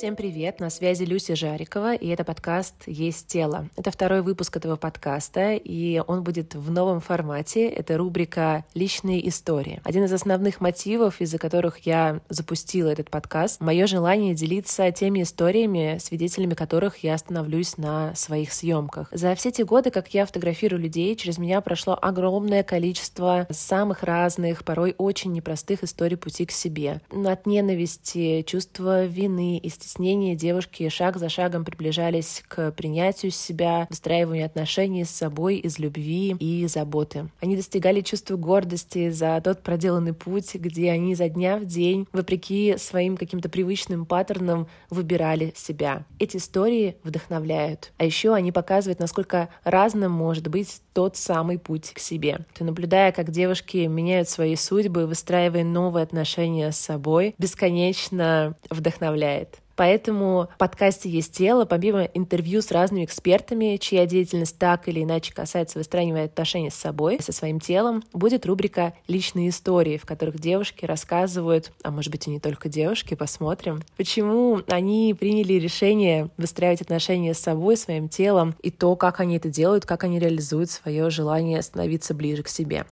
Всем привет, на связи Люся Жарикова, и это подкаст «Есть тело». Это второй выпуск этого подкаста, и он будет в новом формате. Это рубрика «Личные истории». Один из основных мотивов, из-за которых я запустила этот подкаст, мое желание делиться теми историями, свидетелями которых я становлюсь на своих съемках. За все те годы, как я фотографирую людей, через меня прошло огромное количество самых разных, порой очень непростых историй пути к себе. От ненависти, чувства вины и стеснения девушки шаг за шагом приближались к принятию себя, выстраиванию отношений с собой из любви и заботы. Они достигали чувства гордости за тот проделанный путь, где они за дня в день, вопреки своим каким-то привычным паттернам, выбирали себя. Эти истории вдохновляют. А еще они показывают, насколько разным может быть тот самый путь к себе. Ты наблюдая, как девушки меняют свои судьбы, выстраивая новые отношения с собой, бесконечно вдохновляет. Поэтому в подкасте «Есть тело», помимо интервью с разными экспертами, чья деятельность так или иначе касается выстраивания отношений с собой, со своим телом, будет рубрика «Личные истории», в которых девушки рассказывают, а может быть и не только девушки, посмотрим, почему они приняли решение выстраивать отношения с собой, своим телом, и то, как они это делают, как они реализуют свое желание становиться ближе к себе.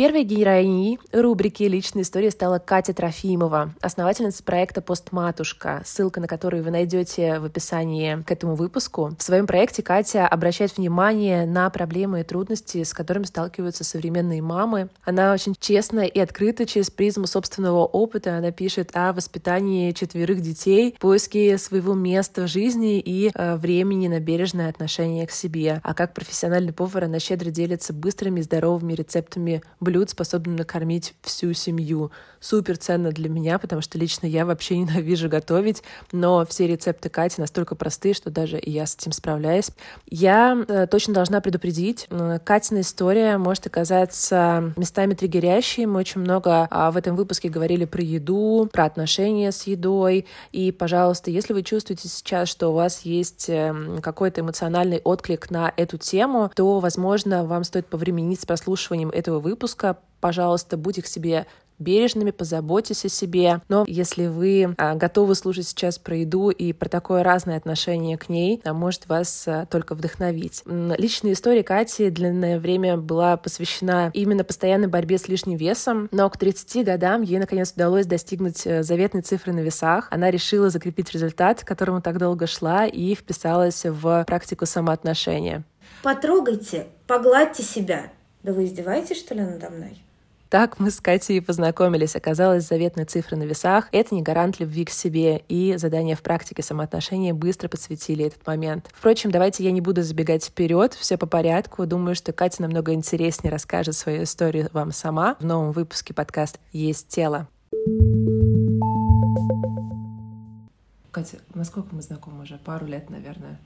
Первой героиней рубрики «Личная история» стала Катя Трофимова, основательница проекта «Постматушка», ссылка на который вы найдете в описании к этому выпуску. В своем проекте Катя обращает внимание на проблемы и трудности, с которыми сталкиваются современные мамы. Она очень честно и открыто через призму собственного опыта она пишет о воспитании четверых детей, поиске своего места в жизни и э, времени на бережное отношение к себе. А как профессиональный повар она щедро делится быстрыми и здоровыми рецептами блюд, способным накормить всю семью. Супер ценно для меня, потому что лично я вообще ненавижу готовить, но все рецепты Кати настолько простые, что даже я с этим справляюсь. Я э, точно должна предупредить, э, Катина история может оказаться местами триггерящей. Мы очень много э, в этом выпуске говорили про еду, про отношения с едой. И, пожалуйста, если вы чувствуете сейчас, что у вас есть э, какой-то эмоциональный отклик на эту тему, то, возможно, вам стоит повременить с прослушиванием этого выпуска, выпуска. Пожалуйста, будьте к себе бережными, позаботьтесь о себе. Но если вы а, готовы слушать сейчас про еду и про такое разное отношение к ней, а, может вас а, только вдохновить. Личная история Кати длинное время была посвящена именно постоянной борьбе с лишним весом, но к 30 годам ей наконец удалось достигнуть э, заветной цифры на весах. Она решила закрепить результат, к которому так долго шла, и вписалась в практику самоотношения. Потрогайте, погладьте себя, да вы издеваетесь, что ли, надо мной? Так мы с Катей и познакомились. Оказалось, заветные цифры на весах — это не гарант любви к себе, и задания в практике самоотношения быстро подсветили этот момент. Впрочем, давайте я не буду забегать вперед, все по порядку. Думаю, что Катя намного интереснее расскажет свою историю вам сама в новом выпуске подкаст «Есть тело». Катя, насколько мы знакомы уже? Пару лет, наверное.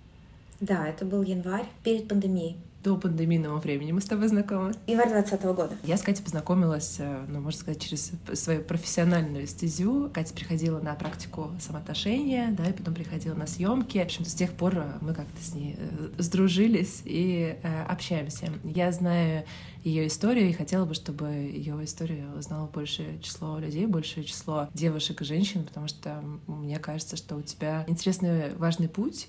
Да, это был январь перед пандемией до пандемийного времени мы с тобой знакомы. Январь 2020 года. Я с Катей познакомилась, э, ну, можно сказать, через свою профессиональную стезю. Катя приходила на практику самоотношения, да, и потом приходила на съемки. В общем-то, с тех пор э, мы как-то с ней э, сдружились и э, общаемся. Я знаю ее историю и хотела бы, чтобы ее историю узнало большее число людей, большее число девушек и женщин, потому что мне кажется, что у тебя интересный, важный путь,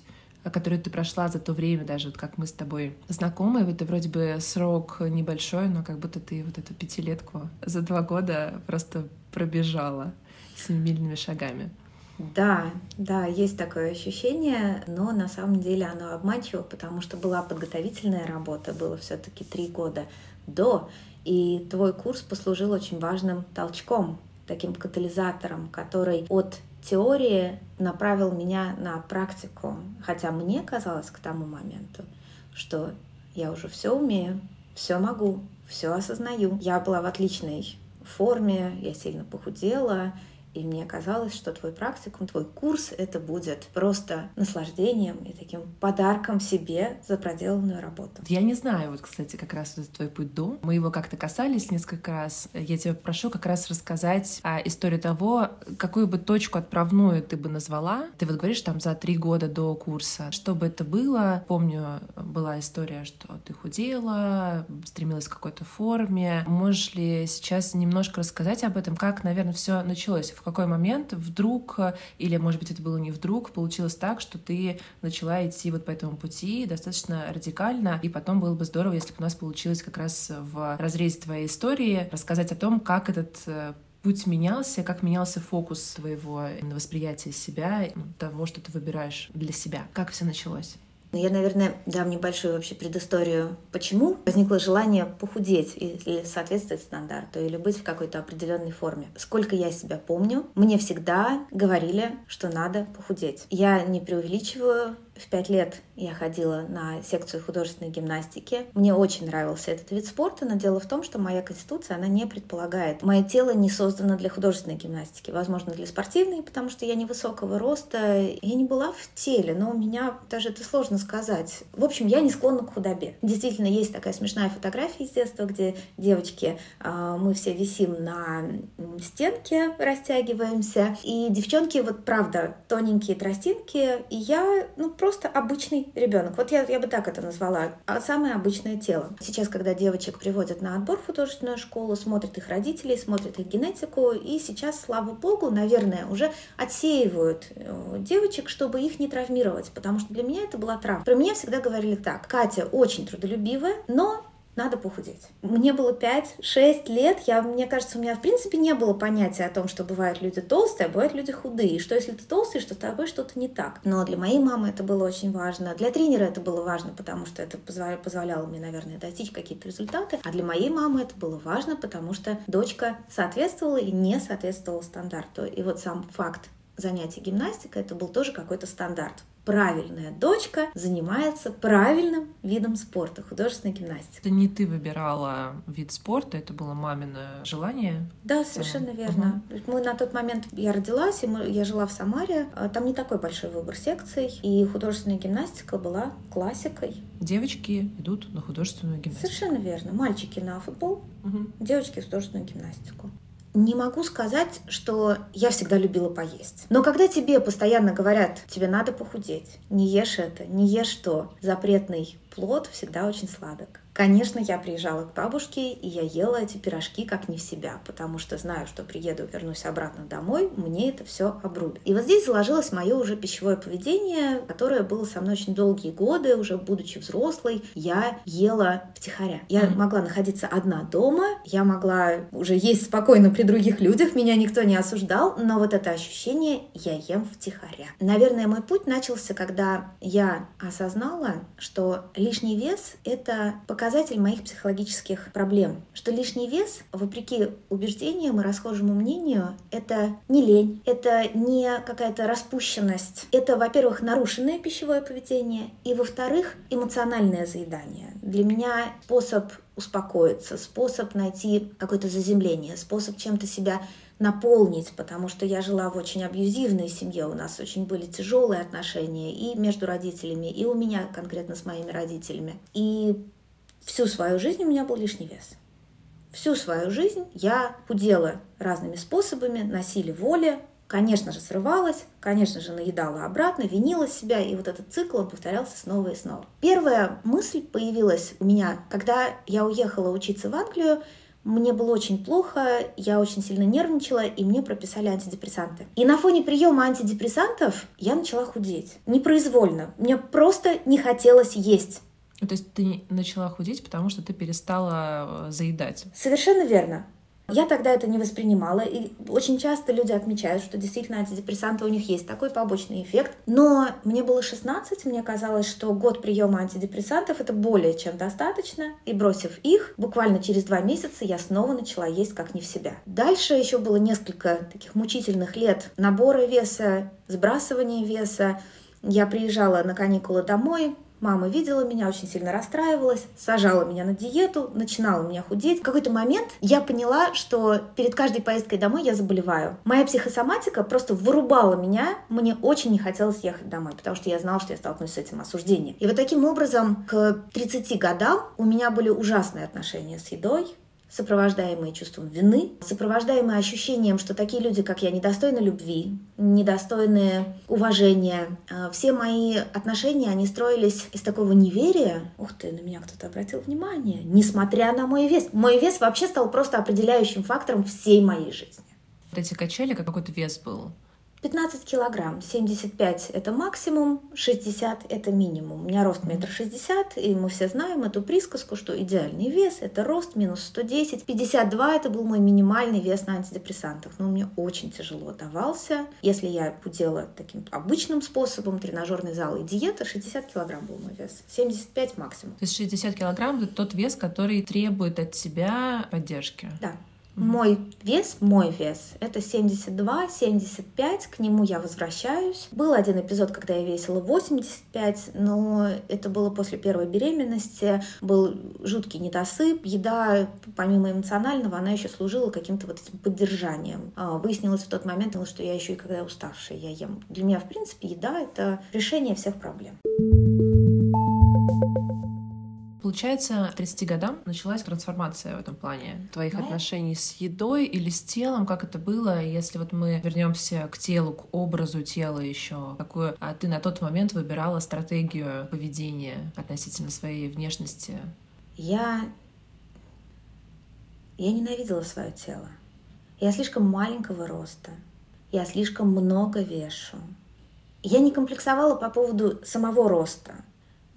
которую ты прошла за то время, даже вот как мы с тобой знакомы, это вроде бы срок небольшой, но как будто ты вот эту пятилетку за два года просто пробежала семимильными шагами. Да, да, есть такое ощущение, но на самом деле оно обманчиво, потому что была подготовительная работа, было все-таки три года до, и твой курс послужил очень важным толчком, таким катализатором, который от теории направил меня на практику, хотя мне казалось к тому моменту, что я уже все умею, все могу, все осознаю. Я была в отличной форме, я сильно похудела, и мне казалось, что твой практикум, твой курс — это будет просто наслаждением и таким подарком себе за проделанную работу. Я не знаю, вот, кстати, как раз вот твой путь до. Мы его как-то касались несколько раз. Я тебя прошу как раз рассказать о истории того, какую бы точку отправную ты бы назвала. Ты вот говоришь там за три года до курса. Что бы это было? Помню, была история, что ты худела, стремилась к какой-то форме. Можешь ли сейчас немножко рассказать об этом, как, наверное, все началось? В какой момент вдруг, или, может быть, это было не вдруг, получилось так, что ты начала идти вот по этому пути достаточно радикально, и потом было бы здорово, если бы у нас получилось как раз в разрезе твоей истории рассказать о том, как этот э, путь менялся, как менялся фокус твоего восприятия себя, ну, того, что ты выбираешь для себя. Как все началось? Ну, я, наверное, дам небольшую вообще предысторию, почему возникло желание похудеть или соответствовать стандарту, или быть в какой-то определенной форме. Сколько я себя помню, мне всегда говорили, что надо похудеть. Я не преувеличиваю, в пять лет я ходила на секцию художественной гимнастики. Мне очень нравился этот вид спорта, но дело в том, что моя конституция, она не предполагает. Мое тело не создано для художественной гимнастики, возможно, для спортивной, потому что я невысокого роста. Я не была в теле, но у меня даже это сложно сказать. В общем, я не склонна к худобе. Действительно, есть такая смешная фотография из детства, где девочки, а, мы все висим на стенке, растягиваемся, и девчонки, вот правда, тоненькие тростинки, и я, ну, просто просто обычный ребенок. Вот я, я бы так это назвала. А самое обычное тело. Сейчас, когда девочек приводят на отбор в художественную школу, смотрят их родителей, смотрят их генетику, и сейчас, слава богу, наверное, уже отсеивают э, девочек, чтобы их не травмировать, потому что для меня это была травма. Про меня всегда говорили так. Катя очень трудолюбивая, но надо похудеть. Мне было 5-6 лет, я, мне кажется, у меня в принципе не было понятия о том, что бывают люди толстые, а бывают люди худые, и что если ты толстый, что с тобой что-то не так. Но для моей мамы это было очень важно, для тренера это было важно, потому что это позволяло, позволяло мне, наверное, достичь какие-то результаты, а для моей мамы это было важно, потому что дочка соответствовала или не соответствовала стандарту. И вот сам факт занятия гимнастикой это был тоже какой-то стандарт правильная дочка занимается правильным видом спорта, художественной гимнастикой. Это не ты выбирала вид спорта, это было мамино желание? Да, совершенно верно. Угу. Мы на тот момент, я родилась, и мы, я жила в Самаре, а там не такой большой выбор секций, и художественная гимнастика была классикой. Девочки идут на художественную гимнастику. Совершенно верно. Мальчики на футбол, угу. девочки в художественную гимнастику не могу сказать, что я всегда любила поесть. Но когда тебе постоянно говорят, тебе надо похудеть, не ешь это, не ешь то, запретный плод всегда очень сладок. Конечно, я приезжала к бабушке, и я ела эти пирожки как не в себя, потому что знаю, что приеду, вернусь обратно домой, мне это все обрубит. И вот здесь заложилось мое уже пищевое поведение, которое было со мной очень долгие годы, уже будучи взрослой, я ела втихаря. Я mm-hmm. могла находиться одна дома, я могла уже есть спокойно при других людях, меня никто не осуждал, но вот это ощущение я ем втихаря. Наверное, мой путь начался, когда я осознала, что лишний вес — это показатель показатель моих психологических проблем, что лишний вес, вопреки убеждениям и расхожему мнению, это не лень, это не какая-то распущенность, это, во-первых, нарушенное пищевое поведение, и, во-вторых, эмоциональное заедание. Для меня способ успокоиться, способ найти какое-то заземление, способ чем-то себя наполнить, потому что я жила в очень абьюзивной семье, у нас очень были тяжелые отношения и между родителями, и у меня конкретно с моими родителями. И Всю свою жизнь у меня был лишний вес. Всю свою жизнь я худела разными способами, на силе воли, конечно же, срывалась, конечно же, наедала обратно, винила себя, и вот этот цикл он повторялся снова и снова. Первая мысль появилась у меня, когда я уехала учиться в Англию, мне было очень плохо, я очень сильно нервничала, и мне прописали антидепрессанты. И на фоне приема антидепрессантов я начала худеть. Непроизвольно. Мне просто не хотелось есть. То есть ты начала худеть, потому что ты перестала э, заедать. Совершенно верно. Я тогда это не воспринимала, и очень часто люди отмечают, что действительно антидепрессанты у них есть такой побочный эффект. Но мне было 16, мне казалось, что год приема антидепрессантов это более чем достаточно, и бросив их, буквально через два месяца я снова начала есть как не в себя. Дальше еще было несколько таких мучительных лет набора веса, сбрасывания веса. Я приезжала на каникулы домой, Мама видела меня, очень сильно расстраивалась, сажала меня на диету, начинала меня худеть. В какой-то момент я поняла, что перед каждой поездкой домой я заболеваю. Моя психосоматика просто вырубала меня, мне очень не хотелось ехать домой, потому что я знала, что я столкнусь с этим осуждением. И вот таким образом к 30 годам у меня были ужасные отношения с едой, сопровождаемые чувством вины, сопровождаемые ощущением, что такие люди, как я, недостойны любви, недостойны уважения. А, все мои отношения, они строились из такого неверия. Ух ты, на меня кто-то обратил внимание. Несмотря на мой вес. Мой вес вообще стал просто определяющим фактором всей моей жизни. Вот эти качели, как какой-то вес был? 15 килограмм, 75 это максимум, 60 это минимум. У меня рост метр шестьдесят, и мы все знаем эту присказку, что идеальный вес это рост минус 110. 52 это был мой минимальный вес на антидепрессантах, но мне очень тяжело давался. Если я худела таким обычным способом, тренажерный зал и диета, 60 килограмм был мой вес, 75 максимум. То есть 60 килограмм это тот вес, который требует от тебя поддержки? Да. Мой вес, мой вес, это 72-75, к нему я возвращаюсь. Был один эпизод, когда я весила 85, но это было после первой беременности, был жуткий недосып, еда, помимо эмоционального, она еще служила каким-то вот этим поддержанием. А, выяснилось в тот момент, что я еще и когда уставшая, я ем. Для меня, в принципе, еда — это решение всех проблем. Получается, к 30 годам началась трансформация в этом плане твоих да. отношений с едой или с телом, как это было, если вот мы вернемся к телу, к образу тела еще, какую а ты на тот момент выбирала стратегию поведения относительно своей внешности? Я... Я ненавидела свое тело. Я слишком маленького роста. Я слишком много вешу. Я не комплексовала по поводу самого роста.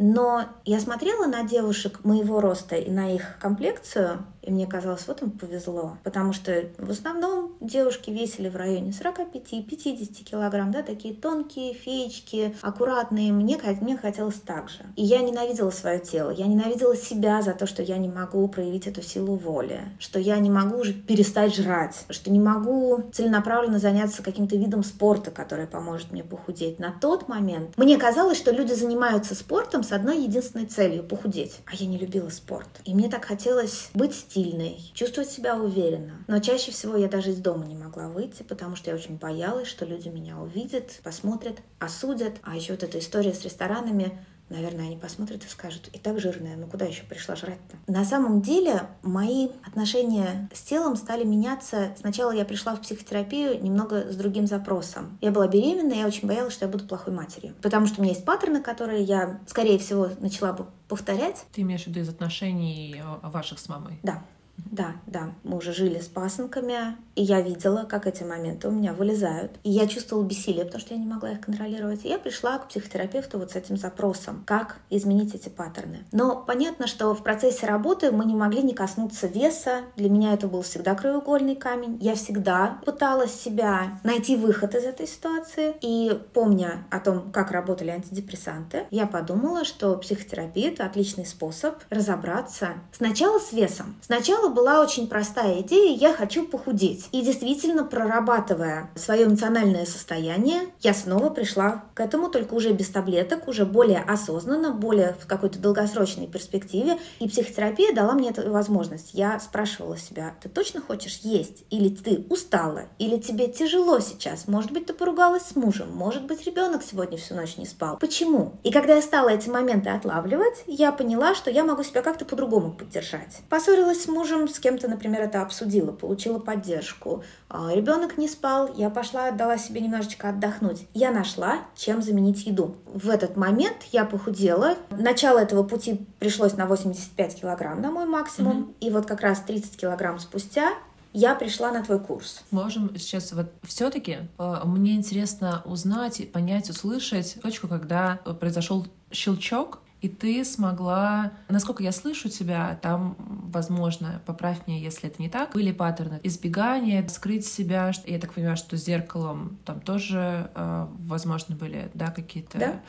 Но я смотрела на девушек моего роста и на их комплекцию, и мне казалось, вот им повезло. Потому что в основном девушки весили в районе 45-50 килограмм, да, такие тонкие феечки, аккуратные. Мне, мне хотелось так же. И я ненавидела свое тело. Я ненавидела себя за то, что я не могу проявить эту силу воли. Что я не могу уже перестать жрать. Что не могу целенаправленно заняться каким-то видом спорта, который поможет мне похудеть. На тот момент мне казалось, что люди занимаются спортом с одной единственной целью — похудеть. А я не любила спорт. И мне так хотелось быть стильной, чувствовать себя уверенно. Но чаще всего я даже из дома не могла выйти, потому что я очень боялась, что люди меня увидят, посмотрят, осудят. А еще вот эта история с ресторанами Наверное, они посмотрят и скажут, и так жирная, ну куда еще пришла жрать-то? На самом деле, мои отношения с телом стали меняться. Сначала я пришла в психотерапию немного с другим запросом. Я была беременна, я очень боялась, что я буду плохой матерью. Потому что у меня есть паттерны, которые я, скорее всего, начала бы повторять. Ты имеешь в виду из отношений ваших с мамой? Да. Да, да, мы уже жили с пасынками, и я видела, как эти моменты у меня вылезают. И я чувствовала бессилие, потому что я не могла их контролировать. И я пришла к психотерапевту вот с этим запросом, как изменить эти паттерны. Но понятно, что в процессе работы мы не могли не коснуться веса. Для меня это был всегда краеугольный камень. Я всегда пыталась себя найти выход из этой ситуации. И помня о том, как работали антидепрессанты, я подумала, что психотерапия — это отличный способ разобраться сначала с весом. Сначала была очень простая идея «я хочу похудеть». И действительно, прорабатывая свое эмоциональное состояние, я снова пришла к этому, только уже без таблеток, уже более осознанно, более в какой-то долгосрочной перспективе. И психотерапия дала мне эту возможность. Я спрашивала себя, ты точно хочешь есть? Или ты устала? Или тебе тяжело сейчас? Может быть, ты поругалась с мужем? Может быть, ребенок сегодня всю ночь не спал? Почему? И когда я стала эти моменты отлавливать, я поняла, что я могу себя как-то по-другому поддержать. Поссорилась с мужем, мужем с кем-то, например, это обсудила, получила поддержку. А, Ребенок не спал, я пошла, дала себе немножечко отдохнуть. Я нашла, чем заменить еду. В этот момент я похудела. Начало этого пути пришлось на 85 килограмм, на мой максимум. Mm-hmm. И вот как раз 30 килограмм спустя я пришла на твой курс. Можем сейчас вот все-таки э, мне интересно узнать, понять, услышать точку, когда произошел щелчок, и ты смогла, насколько я слышу тебя, там, возможно, поправь меня, если это не так, были паттерны избегания, скрыть себя. Я так понимаю, что зеркалом там тоже, э, возможно, были, да, какие-то да?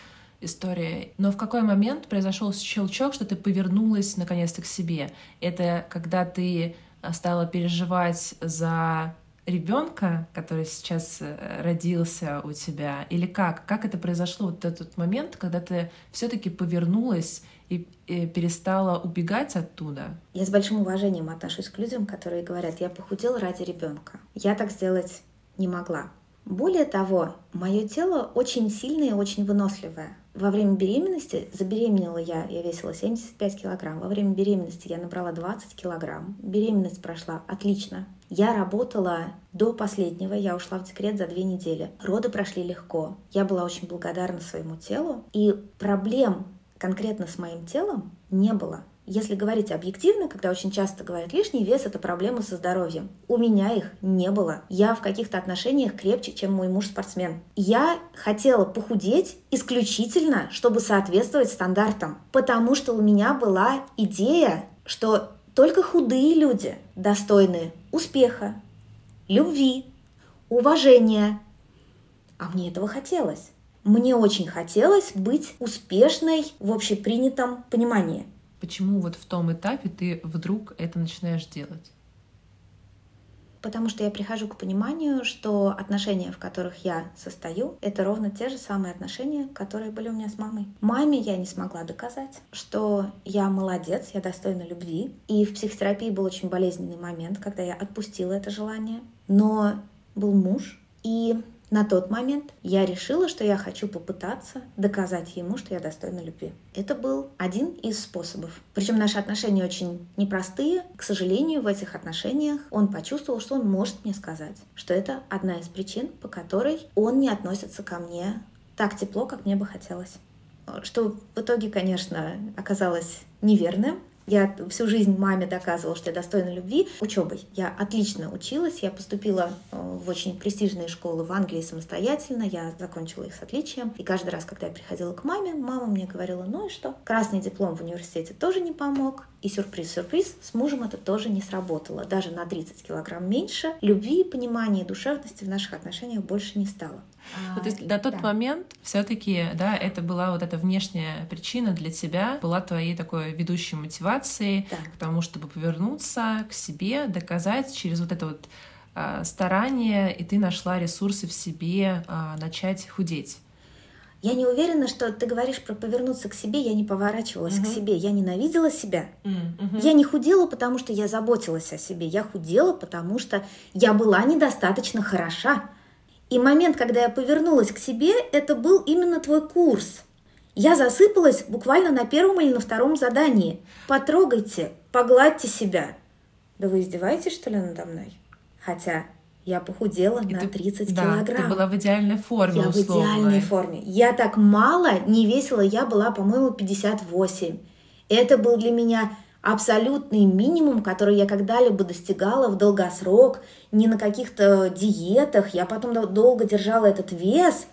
истории. Но в какой момент произошел щелчок, что ты повернулась наконец-то к себе? Это когда ты стала переживать за ребенка, который сейчас э, родился у тебя, или как? Как это произошло, вот этот момент, когда ты все-таки повернулась и, и перестала убегать оттуда? Я с большим уважением отношусь к людям, которые говорят, я похудела ради ребенка. Я так сделать не могла. Более того, мое тело очень сильное и очень выносливое. Во время беременности забеременела я, я весила 75 килограмм. Во время беременности я набрала 20 килограмм. Беременность прошла отлично. Я работала до последнего, я ушла в декрет за две недели. Роды прошли легко. Я была очень благодарна своему телу. И проблем конкретно с моим телом не было. Если говорить объективно, когда очень часто говорят, лишний вес – это проблема со здоровьем. У меня их не было. Я в каких-то отношениях крепче, чем мой муж-спортсмен. Я хотела похудеть исключительно, чтобы соответствовать стандартам, потому что у меня была идея, что только худые люди достойны успеха, любви, уважения. А мне этого хотелось. Мне очень хотелось быть успешной в общепринятом понимании. Почему вот в том этапе ты вдруг это начинаешь делать? Потому что я прихожу к пониманию, что отношения, в которых я состою, это ровно те же самые отношения, которые были у меня с мамой. Маме я не смогла доказать, что я молодец, я достойна любви. И в психотерапии был очень болезненный момент, когда я отпустила это желание. Но был муж, и на тот момент я решила, что я хочу попытаться доказать ему, что я достойна любви. Это был один из способов. Причем наши отношения очень непростые. К сожалению, в этих отношениях он почувствовал, что он может мне сказать, что это одна из причин, по которой он не относится ко мне так тепло, как мне бы хотелось. Что в итоге, конечно, оказалось неверным, я всю жизнь маме доказывала, что я достойна любви учебой. Я отлично училась, я поступила э, в очень престижные школы в Англии самостоятельно, я закончила их с отличием. И каждый раз, когда я приходила к маме, мама мне говорила, ну и что? Красный диплом в университете тоже не помог. И сюрприз-сюрприз, с мужем это тоже не сработало. Даже на 30 килограмм меньше любви, понимания и душевности в наших отношениях больше не стало. А, ну, то есть до тот да. момент все-таки, да, это была вот эта внешняя причина для тебя, была твоей такой ведущей мотивацией да. к тому, чтобы повернуться к себе, доказать через вот это вот э, старание, и ты нашла ресурсы в себе э, начать худеть. Я не уверена, что ты говоришь про повернуться к себе. Я не поворачивалась uh-huh. к себе. Я ненавидела себя. Uh-huh. Я не худела, потому что я заботилась о себе. Я худела, потому что я была недостаточно хороша. И момент, когда я повернулась к себе, это был именно твой курс. Я засыпалась буквально на первом или на втором задании. Потрогайте, погладьте себя. Да вы издеваетесь, что ли, надо мной? Хотя я похудела и на 30 да, килограмм. Ты была в идеальной форме. Я условной. в идеальной форме. Я так мало не весила, я была, по-моему, 58. Это был для меня абсолютный минимум, который я когда-либо достигала в долгосрок, не на каких-то диетах. Я потом долго держала этот вес,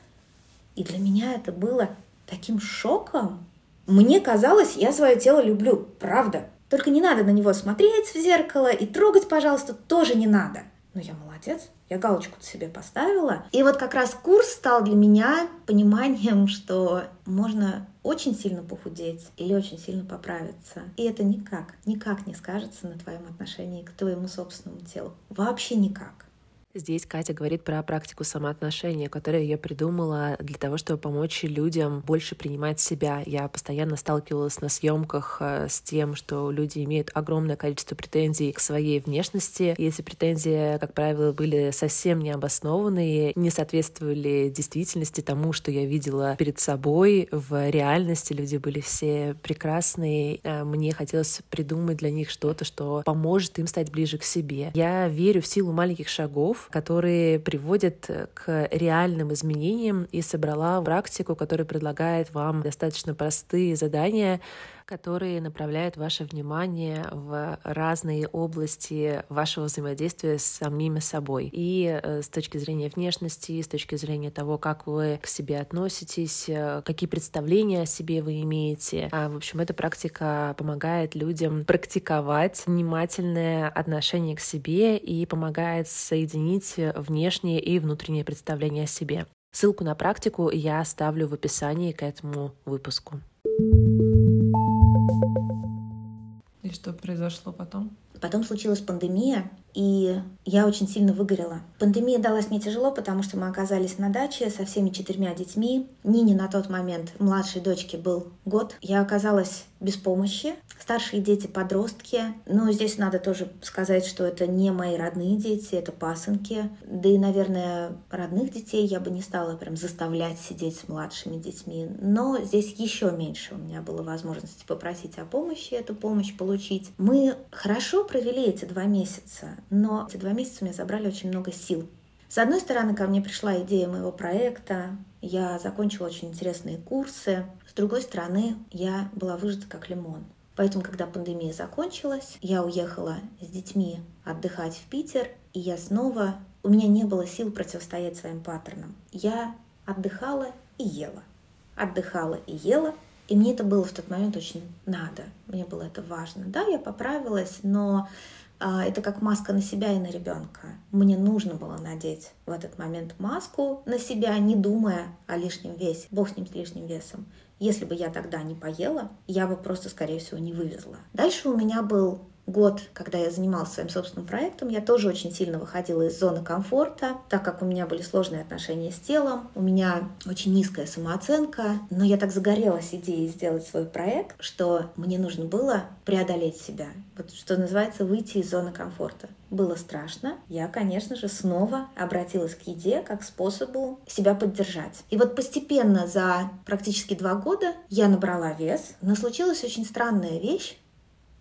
и для меня это было таким шоком. Мне казалось, я свое тело люблю, правда. Только не надо на него смотреть в зеркало и трогать, пожалуйста, тоже не надо. Но я молодец, я галочку себе поставила. И вот как раз курс стал для меня пониманием, что можно очень сильно похудеть или очень сильно поправиться. И это никак, никак не скажется на твоем отношении к твоему собственному телу. Вообще никак. Здесь Катя говорит про практику самоотношения, которую я придумала для того, чтобы помочь людям больше принимать себя. Я постоянно сталкивалась на съемках э, с тем, что люди имеют огромное количество претензий к своей внешности. И эти претензии, как правило, были совсем необоснованные, не соответствовали действительности тому, что я видела перед собой в реальности. Люди были все прекрасные. Э, мне хотелось придумать для них что-то, что поможет им стать ближе к себе. Я верю в силу маленьких шагов, которые приводят э, к реальным изменениям и собрала практику, которая предлагает вам достаточно простые задания, которые направляют ваше внимание в разные области вашего взаимодействия с самими собой. И э, с точки зрения внешности, с точки зрения того, как вы к себе относитесь, э, какие представления о себе вы имеете. А, в общем, эта практика помогает людям практиковать внимательное отношение к себе и помогает соединить внешнее и внутреннее представление о себе. Ссылку на практику я оставлю в описании к этому выпуску. И что произошло потом? Потом случилась пандемия, и я очень сильно выгорела. Пандемия далась мне тяжело, потому что мы оказались на даче со всеми четырьмя детьми. Нине на тот момент, младшей дочке, был год. Я оказалась без помощи. Старшие дети, подростки. Но здесь надо тоже сказать, что это не мои родные дети, это пасынки. Да и, наверное, родных детей я бы не стала прям заставлять сидеть с младшими детьми. Но здесь еще меньше у меня было возможности попросить о помощи, эту помощь получить. Мы хорошо провели эти два месяца, но эти два месяца у меня забрали очень много сил. С одной стороны, ко мне пришла идея моего проекта, я закончила очень интересные курсы. Другой стороны, я была выжата как лимон. Поэтому, когда пандемия закончилась, я уехала с детьми отдыхать в Питер, и я снова... У меня не было сил противостоять своим паттернам. Я отдыхала и ела. Отдыхала и ела, и мне это было в тот момент очень надо. Мне было это важно. Да, я поправилась, но а, это как маска на себя и на ребенка. Мне нужно было надеть в этот момент маску на себя, не думая о лишнем весе. Бог с ним с лишним весом. Если бы я тогда не поела, я бы просто, скорее всего, не вывезла. Дальше у меня был год, когда я занималась своим собственным проектом, я тоже очень сильно выходила из зоны комфорта, так как у меня были сложные отношения с телом, у меня очень низкая самооценка, но я так загорелась идеей сделать свой проект, что мне нужно было преодолеть себя, вот что называется выйти из зоны комфорта. Было страшно. Я, конечно же, снова обратилась к еде как способу себя поддержать. И вот постепенно за практически два года я набрала вес, но случилась очень странная вещь,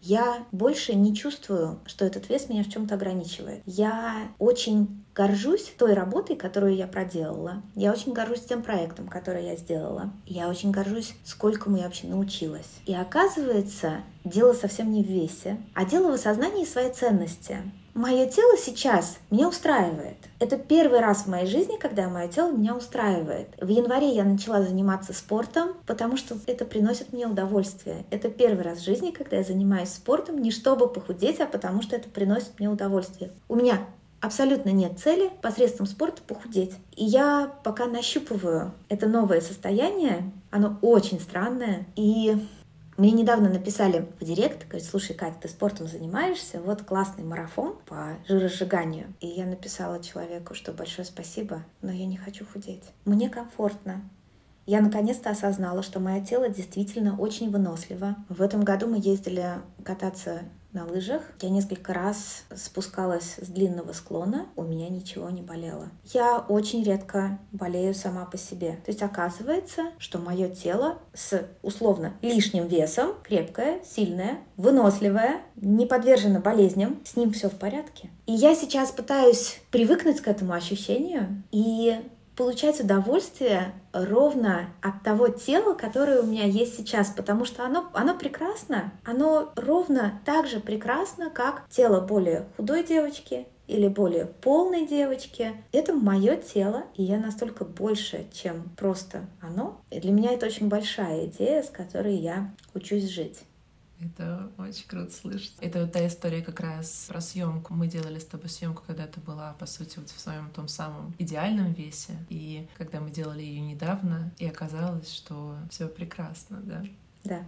я больше не чувствую, что этот вес меня в чем-то ограничивает. Я очень горжусь той работой, которую я проделала. Я очень горжусь тем проектом, который я сделала. Я очень горжусь, сколько я вообще научилась. И оказывается, дело совсем не в весе, а дело в осознании своей ценности. Мое тело сейчас меня устраивает. Это первый раз в моей жизни, когда мое тело меня устраивает. В январе я начала заниматься спортом, потому что это приносит мне удовольствие. Это первый раз в жизни, когда я занимаюсь спортом не чтобы похудеть, а потому что это приносит мне удовольствие. У меня абсолютно нет цели посредством спорта похудеть. И я пока нащупываю это новое состояние, оно очень странное, и мне недавно написали в директ, говорят, слушай, Катя, ты спортом занимаешься, вот классный марафон по жиросжиганию. И я написала человеку, что большое спасибо, но я не хочу худеть. Мне комфортно. Я наконец-то осознала, что мое тело действительно очень выносливо. В этом году мы ездили кататься на лыжах. Я несколько раз спускалась с длинного склона, у меня ничего не болело. Я очень редко болею сама по себе. То есть оказывается, что мое тело с условно лишним весом, крепкое, сильное, выносливое, не подвержено болезням, с ним все в порядке. И я сейчас пытаюсь привыкнуть к этому ощущению и получать удовольствие ровно от того тела, которое у меня есть сейчас, потому что оно, оно прекрасно, оно ровно так же прекрасно, как тело более худой девочки или более полной девочки. Это мое тело, и я настолько больше, чем просто оно. И для меня это очень большая идея, с которой я учусь жить. Это очень круто слышать. Это вот та история как раз про съемку. Мы делали с тобой съемку, когда ты была, по сути, вот в своем том самом идеальном весе. И когда мы делали ее недавно, и оказалось, что все прекрасно, да? Да.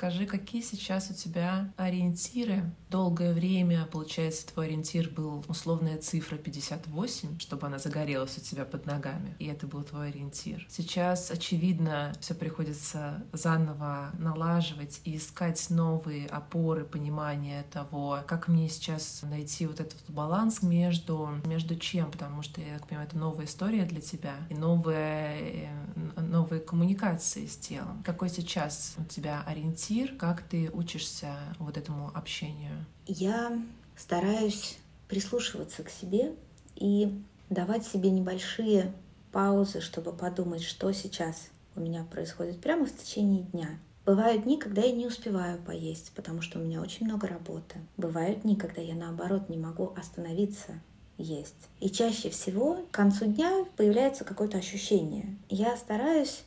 Скажи, какие сейчас у тебя ориентиры? Долгое время, получается, твой ориентир был условная цифра 58, чтобы она загорелась у тебя под ногами, и это был твой ориентир. Сейчас, очевидно, все приходится заново налаживать и искать новые опоры понимания того, как мне сейчас найти вот этот баланс между, между чем, потому что, я так понимаю, это новая история для тебя и новые, э, новые коммуникации с телом. Какой сейчас у тебя ориентир ориентир, как ты учишься вот этому общению? Я стараюсь прислушиваться к себе и давать себе небольшие паузы, чтобы подумать, что сейчас у меня происходит прямо в течение дня. Бывают дни, когда я не успеваю поесть, потому что у меня очень много работы. Бывают дни, когда я наоборот не могу остановиться есть. И чаще всего к концу дня появляется какое-то ощущение. Я стараюсь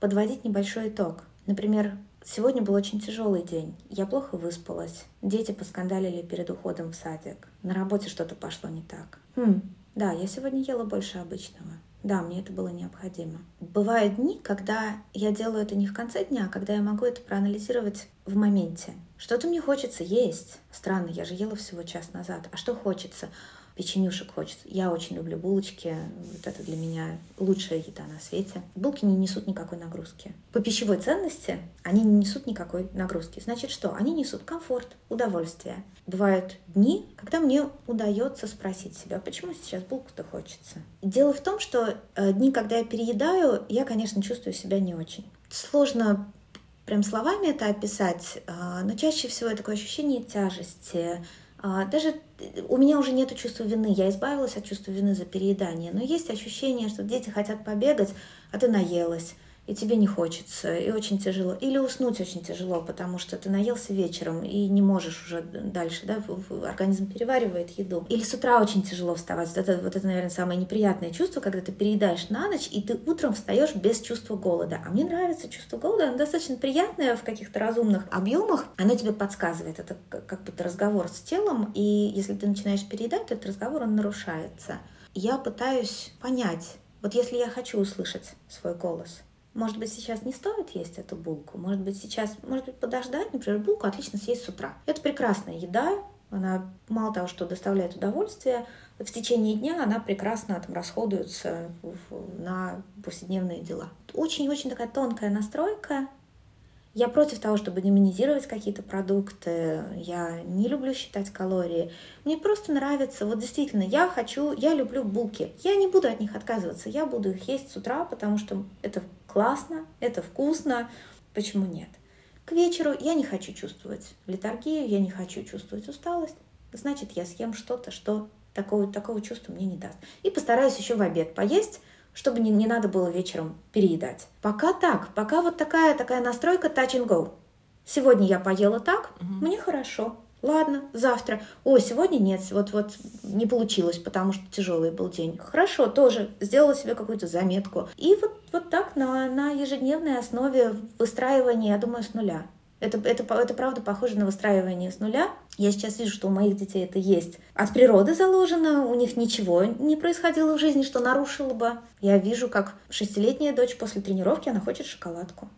подводить небольшой итог. Например, Сегодня был очень тяжелый день. Я плохо выспалась. Дети поскандалили перед уходом в садик. На работе что-то пошло не так. Хм, да, я сегодня ела больше обычного. Да, мне это было необходимо. Бывают дни, когда я делаю это не в конце дня, а когда я могу это проанализировать в моменте. Что-то мне хочется есть. Странно, я же ела всего час назад. А что хочется? Печенюшек хочется. Я очень люблю булочки. Вот это для меня лучшая еда на свете. Булки не несут никакой нагрузки. По пищевой ценности они не несут никакой нагрузки. Значит что? Они несут комфорт, удовольствие. Бывают дни, когда мне удается спросить себя, почему сейчас булку-то хочется. Дело в том, что э, дни, когда я переедаю, я, конечно, чувствую себя не очень. Сложно прям словами это описать, э, но чаще всего такое ощущение тяжести, а, даже у меня уже нет чувства вины, я избавилась от чувства вины за переедание, но есть ощущение, что дети хотят побегать, а ты наелась. И тебе не хочется, и очень тяжело. Или уснуть очень тяжело, потому что ты наелся вечером и не можешь уже дальше, да, организм переваривает еду. Или с утра очень тяжело вставать. Вот это, вот это, наверное, самое неприятное чувство, когда ты переедаешь на ночь, и ты утром встаешь без чувства голода. А мне нравится чувство голода, оно достаточно приятное в каких-то разумных объемах. Оно тебе подсказывает, это как будто разговор с телом, и если ты начинаешь переедать, то этот разговор, он нарушается. Я пытаюсь понять, вот если я хочу услышать свой голос, может быть, сейчас не стоит есть эту булку, может быть, сейчас, может быть, подождать, например, булку отлично съесть с утра. Это прекрасная еда, она мало того, что доставляет удовольствие, в течение дня она прекрасно там расходуется на повседневные дела. Очень-очень такая тонкая настройка, я против того, чтобы демонизировать какие-то продукты. Я не люблю считать калории. Мне просто нравится, вот действительно, я хочу, я люблю булки. Я не буду от них отказываться. Я буду их есть с утра, потому что это классно, это вкусно. Почему нет? К вечеру я не хочу чувствовать летаргию, я не хочу чувствовать усталость. Значит, я съем что-то, что такого, такого чувства мне не даст. И постараюсь еще в обед поесть чтобы не, не надо было вечером переедать. Пока так, пока вот такая, такая настройка touch and go. Сегодня я поела так, угу. мне хорошо. Ладно, завтра. О, сегодня нет, вот вот не получилось, потому что тяжелый был день. Хорошо, тоже сделала себе какую-то заметку. И вот, вот так на, на ежедневной основе выстраивания, я думаю, с нуля. Это, это, это правда похоже на выстраивание с нуля. Я сейчас вижу, что у моих детей это есть. От природы заложено, у них ничего не происходило в жизни, что нарушило бы. Я вижу, как шестилетняя дочь после тренировки, она хочет шоколадку.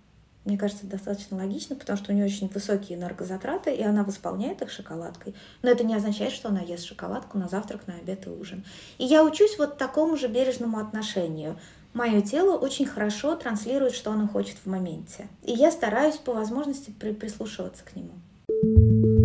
Мне кажется, достаточно логично, потому что у нее очень высокие энергозатраты, и она восполняет их шоколадкой. Но это не означает, что она ест шоколадку на завтрак, на обед и ужин. И я учусь вот такому же бережному отношению мое тело очень хорошо транслирует, что оно хочет в моменте. И я стараюсь по возможности при прислушиваться к нему.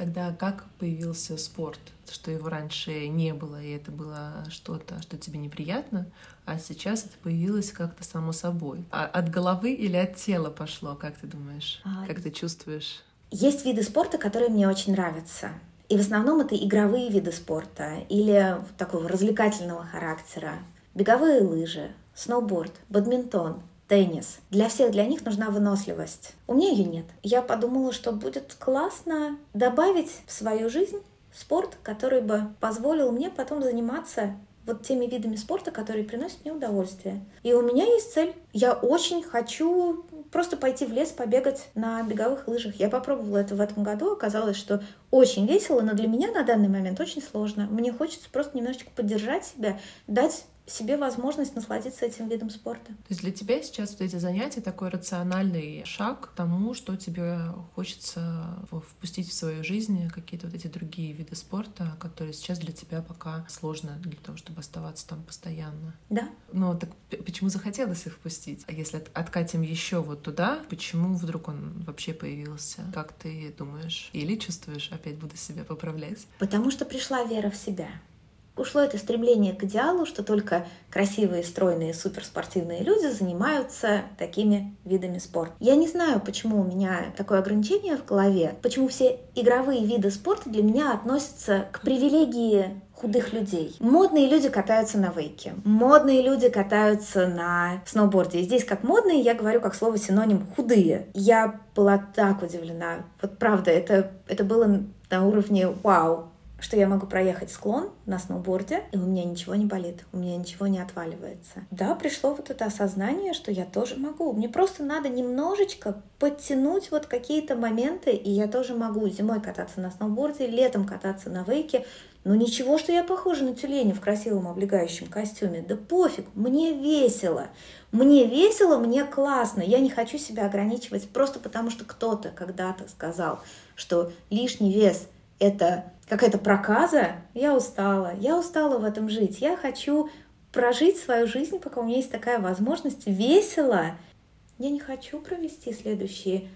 Тогда как появился спорт? Что его раньше не было, и это было что-то, что тебе неприятно, а сейчас это появилось как-то само собой. А от головы или от тела пошло, как ты думаешь? А... Как ты чувствуешь? Есть виды спорта, которые мне очень нравятся. И в основном это игровые виды спорта или такого развлекательного характера. Беговые лыжи, сноуборд, бадминтон, теннис. Для всех для них нужна выносливость. У меня ее нет. Я подумала, что будет классно добавить в свою жизнь спорт, который бы позволил мне потом заниматься вот теми видами спорта, которые приносят мне удовольствие. И у меня есть цель. Я очень хочу просто пойти в лес, побегать на беговых лыжах. Я попробовала это в этом году. Оказалось, что очень весело, но для меня на данный момент очень сложно. Мне хочется просто немножечко поддержать себя, дать себе возможность насладиться этим видом спорта. То есть для тебя сейчас вот эти занятия такой рациональный шаг к тому, что тебе хочется впустить в свою жизнь какие-то вот эти другие виды спорта, которые сейчас для тебя пока сложно для того, чтобы оставаться там постоянно. Да. Но так почему захотелось их впустить? А если откатим еще вот туда, почему вдруг он вообще появился? Как ты думаешь? Или чувствуешь, опять буду себя поправлять? Потому что пришла вера в себя ушло это стремление к идеалу, что только красивые, стройные, суперспортивные люди занимаются такими видами спорта. Я не знаю, почему у меня такое ограничение в голове, почему все игровые виды спорта для меня относятся к привилегии худых людей. Модные люди катаются на вейке, модные люди катаются на сноуборде. И здесь как модные, я говорю как слово синоним худые. Я была так удивлена. Вот правда, это, это было на уровне вау что я могу проехать склон на сноуборде, и у меня ничего не болит, у меня ничего не отваливается. Да, пришло вот это осознание, что я тоже могу. Мне просто надо немножечко подтянуть вот какие-то моменты, и я тоже могу зимой кататься на сноуборде, летом кататься на вейке. Но ничего, что я похожа на тюленя в красивом облегающем костюме. Да пофиг, мне весело. Мне весело, мне классно. Я не хочу себя ограничивать просто потому, что кто-то когда-то сказал, что лишний вес — это какая-то проказа, я устала, я устала в этом жить, я хочу прожить свою жизнь, пока у меня есть такая возможность, весело. Я не хочу провести следующие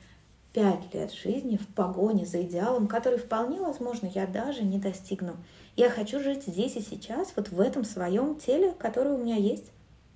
пять лет жизни в погоне за идеалом, который вполне возможно я даже не достигну. Я хочу жить здесь и сейчас, вот в этом своем теле, которое у меня есть.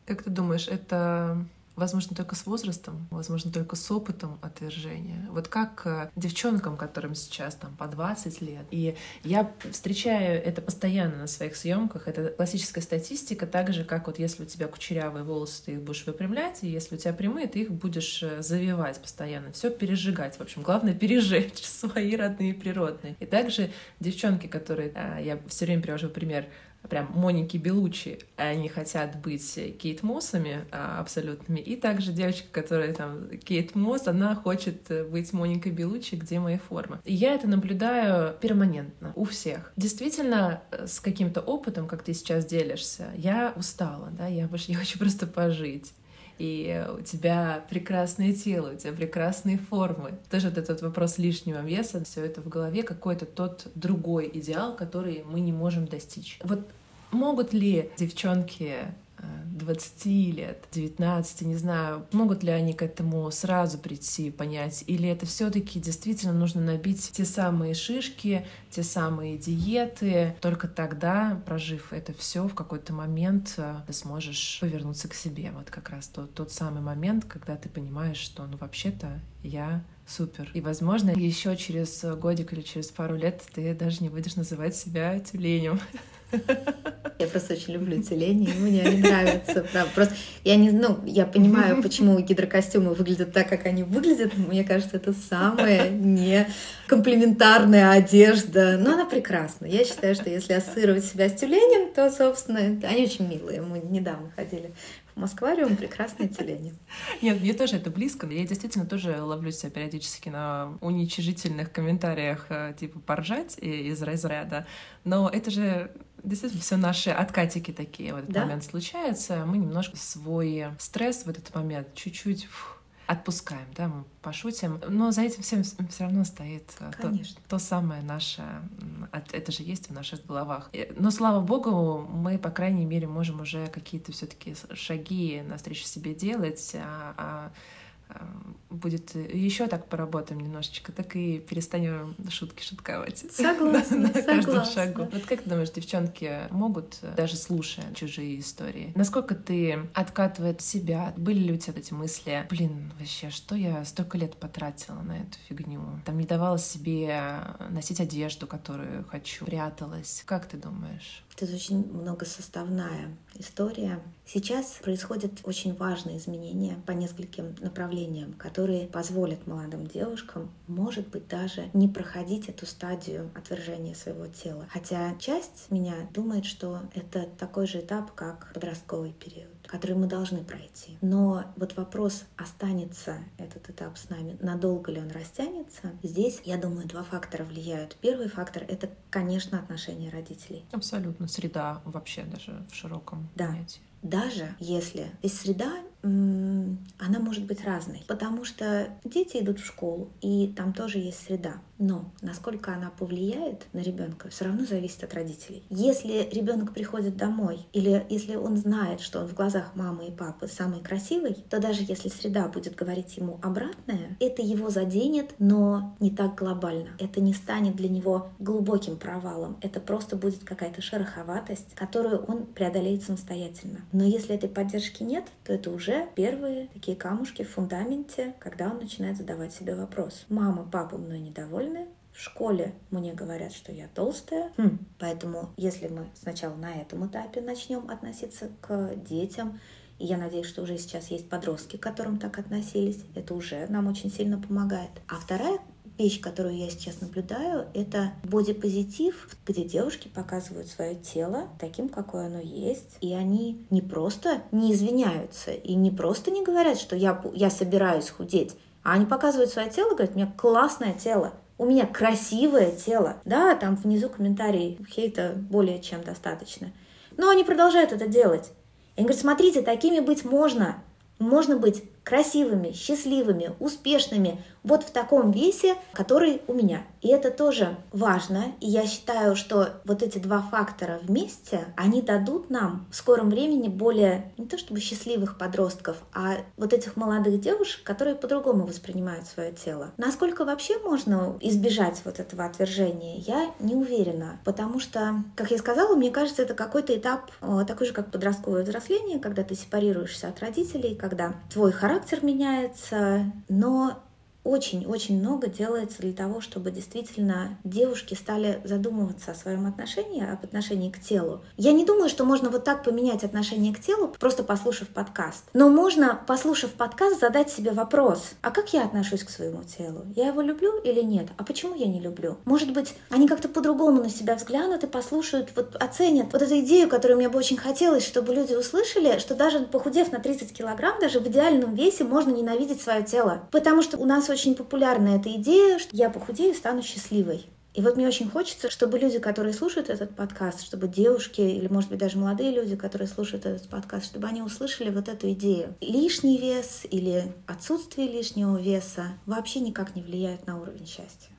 Как ты думаешь, это возможно, только с возрастом, возможно, только с опытом отвержения. Вот как э, девчонкам, которым сейчас там по 20 лет. И я встречаю это постоянно на своих съемках. Это классическая статистика, так же, как вот если у тебя кучерявые волосы, ты их будешь выпрямлять, и если у тебя прямые, ты их будешь э, завивать постоянно, все пережигать. В общем, главное пережечь свои родные природные. И также девчонки, которые, а, я все время привожу пример, прям Моники Белучи, они хотят быть Кейт Моссами а, абсолютными, и также девочка, которая там Кейт Мосс, она хочет быть Моникой Белучи, где мои формы. И я это наблюдаю перманентно у всех. Действительно, с каким-то опытом, как ты сейчас делишься, я устала, да, я больше я хочу просто пожить и у тебя прекрасное тело, у тебя прекрасные формы. Тоже вот этот вопрос лишнего веса, все это в голове, какой-то тот другой идеал, который мы не можем достичь. Вот могут ли девчонки 20 лет, 19, не знаю, могут ли они к этому сразу прийти, понять, или это все-таки действительно нужно набить те самые шишки, те самые диеты, только тогда, прожив это все, в какой-то момент э, ты сможешь повернуться к себе. Вот как раз тот, тот самый момент, когда ты понимаешь, что ну вообще-то я супер. И, возможно, еще через годик или через пару лет ты даже не будешь называть себя тюленем. Просто очень люблю тюлени, и мне они нравятся. Правда. Просто я не ну, я понимаю, почему гидрокостюмы выглядят так, как они выглядят. Мне кажется, это самая не комплементарная одежда. Но она прекрасна. Я считаю, что если ассоциировать себя с тюленем, то, собственно, они очень милые. Мы недавно ходили Москвариум прекрасные тюлени. Нет, мне тоже это близко. Я действительно тоже ловлю себя периодически на уничижительных комментариях, э, типа поржать из разряда. Но это же действительно все наши откатики такие в этот да? момент случаются. Мы немножко свой стресс в этот момент чуть-чуть отпускаем, да, мы пошутим, но за этим всем все равно стоит э, то, то самое наше, это же есть в наших головах. Но слава богу, мы, по крайней мере, можем уже какие-то все-таки шаги навстречу себе делать, а, а будет еще так поработаем немножечко, так и перестанем шутки шутковать. Согласна, на, на каждом шагу. Вот как ты думаешь, девчонки могут, даже слушая чужие истории, насколько ты откатывает себя? Были ли у тебя эти мысли, блин, вообще, что я столько лет потратила на эту фигню? Там не давала себе носить одежду, которую хочу, пряталась. Как ты думаешь? Это очень многосоставная история. Сейчас происходят очень важные изменения по нескольким направлениям, которые позволят молодым девушкам, может быть, даже не проходить эту стадию отвержения своего тела. Хотя часть меня думает, что это такой же этап, как подростковый период который мы должны пройти. Но вот вопрос, останется этот этап с нами, надолго ли он растянется, здесь, я думаю, два фактора влияют. Первый фактор — это, конечно, отношения родителей. Абсолютно. Среда вообще даже в широком да. понятии. Даже если есть среда она может быть разной, потому что дети идут в школу, и там тоже есть среда. Но насколько она повлияет на ребенка, все равно зависит от родителей. Если ребенок приходит домой, или если он знает, что он в глазах мамы и папы самый красивый, то даже если среда будет говорить ему обратное, это его заденет, но не так глобально. Это не станет для него глубоким провалом. Это просто будет какая-то шероховатость, которую он преодолеет самостоятельно. Но если этой поддержки нет, то это уже уже первые такие камушки в фундаменте, когда он начинает задавать себе вопрос. Мама, папа мной недовольны, в школе мне говорят, что я толстая. Хм. Поэтому, если мы сначала на этом этапе начнем относиться к детям, и я надеюсь, что уже сейчас есть подростки, к которым так относились, это уже нам очень сильно помогает. А вторая вещь, которую я сейчас наблюдаю, это бодипозитив, где девушки показывают свое тело таким, какое оно есть. И они не просто не извиняются и не просто не говорят, что я, я собираюсь худеть, а они показывают свое тело, говорят, у меня классное тело, у меня красивое тело. Да, там внизу комментарии хейта более чем достаточно. Но они продолжают это делать. И они говорят, смотрите, такими быть можно. Можно быть красивыми, счастливыми, успешными, вот в таком весе, который у меня. И это тоже важно. И я считаю, что вот эти два фактора вместе, они дадут нам в скором времени более, не то чтобы счастливых подростков, а вот этих молодых девушек, которые по-другому воспринимают свое тело. Насколько вообще можно избежать вот этого отвержения, я не уверена. Потому что, как я сказала, мне кажется, это какой-то этап такой же, как подростковое взросление, когда ты сепарируешься от родителей, когда твой характер меняется, но очень-очень много делается для того, чтобы действительно девушки стали задумываться о своем отношении, об отношении к телу. Я не думаю, что можно вот так поменять отношение к телу, просто послушав подкаст. Но можно, послушав подкаст, задать себе вопрос, а как я отношусь к своему телу? Я его люблю или нет? А почему я не люблю? Может быть, они как-то по-другому на себя взглянут и послушают, вот оценят вот эту идею, которую мне бы очень хотелось, чтобы люди услышали, что даже похудев на 30 килограмм, даже в идеальном весе можно ненавидеть свое тело. Потому что у нас очень очень популярна эта идея, что я похудею и стану счастливой. И вот мне очень хочется, чтобы люди, которые слушают этот подкаст, чтобы девушки или, может быть, даже молодые люди, которые слушают этот подкаст, чтобы они услышали вот эту идею. Лишний вес или отсутствие лишнего веса вообще никак не влияет на уровень счастья.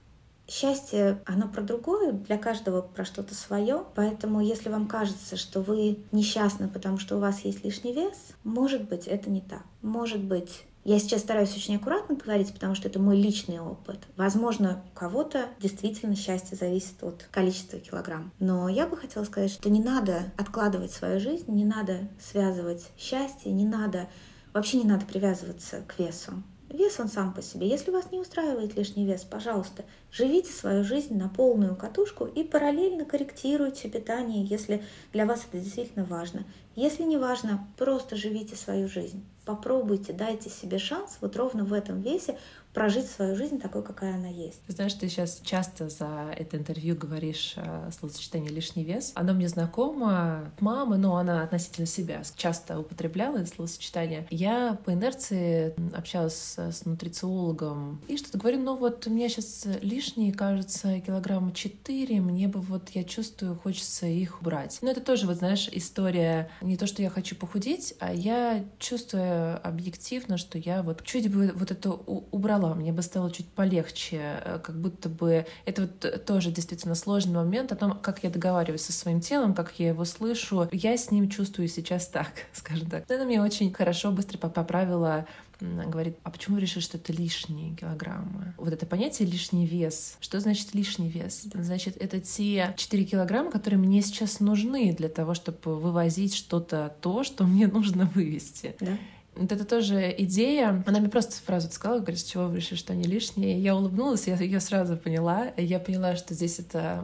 Счастье, оно про другое, для каждого про что-то свое. Поэтому, если вам кажется, что вы несчастны, потому что у вас есть лишний вес, может быть, это не так. Может быть, я сейчас стараюсь очень аккуратно говорить, потому что это мой личный опыт. Возможно, у кого-то действительно счастье зависит от количества килограмм. Но я бы хотела сказать, что не надо откладывать свою жизнь, не надо связывать счастье, не надо, вообще не надо привязываться к весу. Вес он сам по себе. Если вас не устраивает лишний вес, пожалуйста, живите свою жизнь на полную катушку и параллельно корректируйте питание, если для вас это действительно важно. Если не важно, просто живите свою жизнь. Попробуйте, дайте себе шанс вот ровно в этом весе прожить свою жизнь такой, какая она есть. знаешь, ты сейчас часто за это интервью говоришь э, словосочетание «лишний вес». Оно мне знакомо мамы, но она относительно себя часто употребляла это словосочетание. Я по инерции общалась с нутрициологом и что-то говорю, ну вот у меня сейчас лишние, кажется, килограмма 4, мне бы вот, я чувствую, хочется их убрать. Но это тоже, вот знаешь, история не то, что я хочу похудеть, а я чувствую объективно, что я вот чуть бы вот это убрала убрала, мне бы стало чуть полегче, э, как будто бы это вот тоже действительно сложный момент о том, как я договариваюсь со своим телом, как я его слышу. Я с ним чувствую сейчас так, скажем так. Это мне очень хорошо, быстро поправила говорит, а почему вы решили, что это лишние килограммы? Вот это понятие лишний вес. Что значит лишний вес? Значит, это те 4 килограмма, которые мне сейчас нужны для того, чтобы вывозить что-то то, что мне нужно вывести. Да. Вот это тоже идея. Она мне просто фразу сказала, говорит, с чего вы решили, что они лишние. Я улыбнулась, я ее сразу поняла. Я поняла, что здесь это,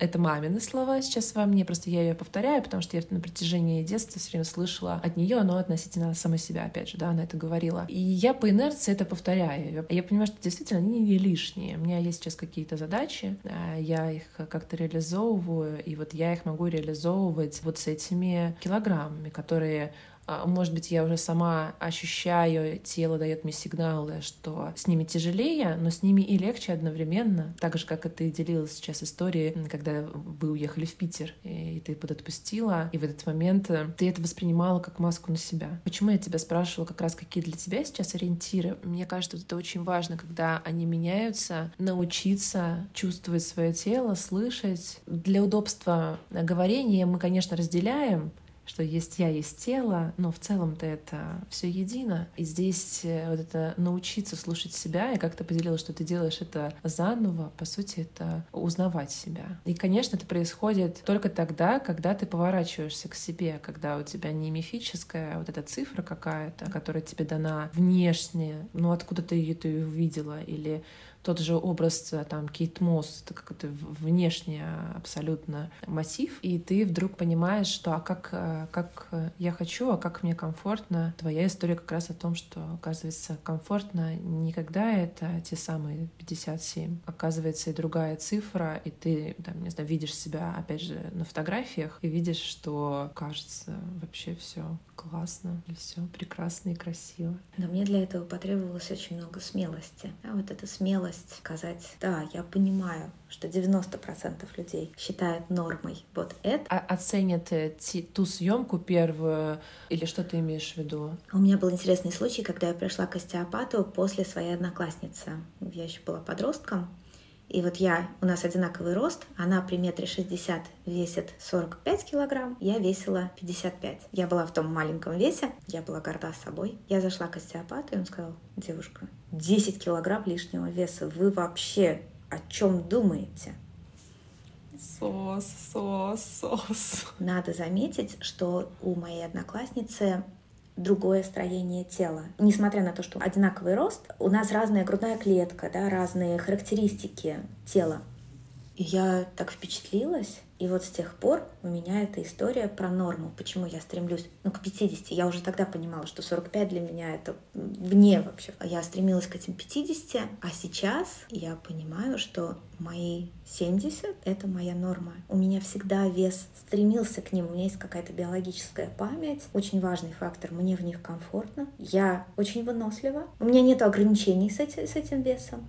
это мамины слова сейчас во мне. Просто я ее повторяю, потому что я на протяжении детства все время слышала от нее, но относительно самой себя, опять же, да, она это говорила. И я по инерции это повторяю. Я понимаю, что действительно они не лишние. У меня есть сейчас какие-то задачи, а, я их как-то реализовываю, и вот я их могу реализовывать вот с этими килограммами, которые может быть, я уже сама ощущаю, тело дает мне сигналы, что с ними тяжелее, но с ними и легче одновременно. Так же, как и ты делилась сейчас историей, когда вы уехали в Питер, и ты подотпустила, и в этот момент э, ты это воспринимала как маску на себя. Почему я тебя спрашивала как раз, какие для тебя сейчас ориентиры? Мне кажется, это очень важно, когда они меняются, научиться чувствовать свое тело, слышать. Для удобства говорения мы, конечно, разделяем что есть я, есть тело, но в целом-то это все едино. И здесь э, вот это научиться слушать себя, и как ты поделила, что ты делаешь это заново, по сути, это узнавать себя. И, конечно, это происходит только тогда, когда ты поворачиваешься к себе, когда у тебя не мифическая вот эта цифра какая-то, которая тебе дана внешне, ну откуда ты ее увидела, или тот же образ э, там Кейт Мосс, это какой-то внешний абсолютно мотив, и ты вдруг понимаешь, что а как, э, как я хочу, а как мне комфортно. Твоя история как раз о том, что оказывается комфортно никогда это те самые 57. Оказывается и другая цифра, и ты, там, не знаю, видишь себя, опять же, на фотографиях, и видишь, что кажется вообще все классно, все прекрасно и красиво. Но мне для этого потребовалось очень много смелости. А вот эта смелость смелость сказать, да, я понимаю, что 90% людей считают нормой вот это. А оценят э, ту съемку первую или что ты имеешь в виду? У меня был интересный случай, когда я пришла к остеопату после своей одноклассницы. Я еще была подростком, и вот я, у нас одинаковый рост, она при метре шестьдесят весит 45 килограмм, я весила 55. Я была в том маленьком весе, я была горда собой. Я зашла к остеопату, и он сказал, девушка, 10 килограмм лишнего веса, вы вообще о чем думаете? Сос, сос, сос. Надо заметить, что у моей одноклассницы другое строение тела. Несмотря на то, что одинаковый рост, у нас разная грудная клетка, да, разные характеристики тела. И я так впечатлилась, и вот с тех пор у меня эта история про норму, почему я стремлюсь, ну, к 50. Я уже тогда понимала, что 45 для меня это вне вообще. Я стремилась к этим 50, а сейчас я понимаю, что мои 70 — это моя норма. У меня всегда вес стремился к ним, у меня есть какая-то биологическая память, очень важный фактор, мне в них комфортно, я очень вынослива, у меня нет ограничений с, эти, с этим весом,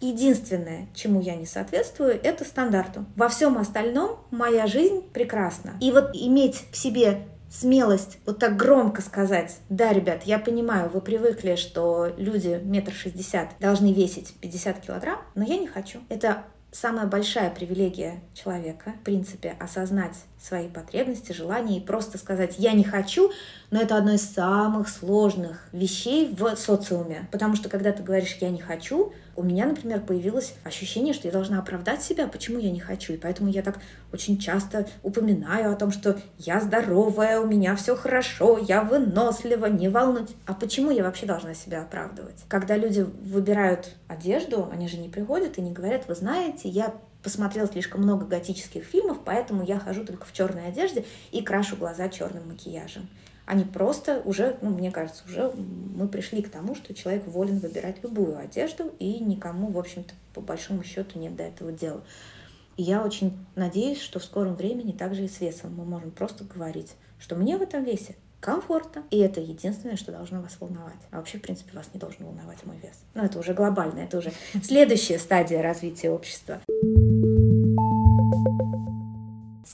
Единственное, чему я не соответствую, это стандарту. Во всем остальном моя жизнь прекрасна. И вот иметь в себе смелость вот так громко сказать, да, ребят, я понимаю, вы привыкли, что люди метр шестьдесят должны весить 50 килограмм, но я не хочу. Это самая большая привилегия человека, в принципе, осознать свои потребности, желания и просто сказать «я не хочу», но это одно из самых сложных вещей в социуме. Потому что когда ты говоришь «я не хочу», у меня, например, появилось ощущение, что я должна оправдать себя, почему я не хочу. И поэтому я так очень часто упоминаю о том, что я здоровая, у меня все хорошо, я вынослива, не волнуйтесь. А почему я вообще должна себя оправдывать? Когда люди выбирают одежду, они же не приходят и не говорят, вы знаете, я посмотрел слишком много готических фильмов, поэтому я хожу только в черной одежде и крашу глаза черным макияжем они просто уже, ну, мне кажется, уже мы пришли к тому, что человек волен выбирать любую одежду, и никому, в общем-то, по большому счету нет до этого дела. И я очень надеюсь, что в скором времени также и с весом мы можем просто говорить, что мне в этом весе комфортно, и это единственное, что должно вас волновать. А вообще, в принципе, вас не должен волновать мой вес. Но это уже глобально, это уже следующая стадия развития общества.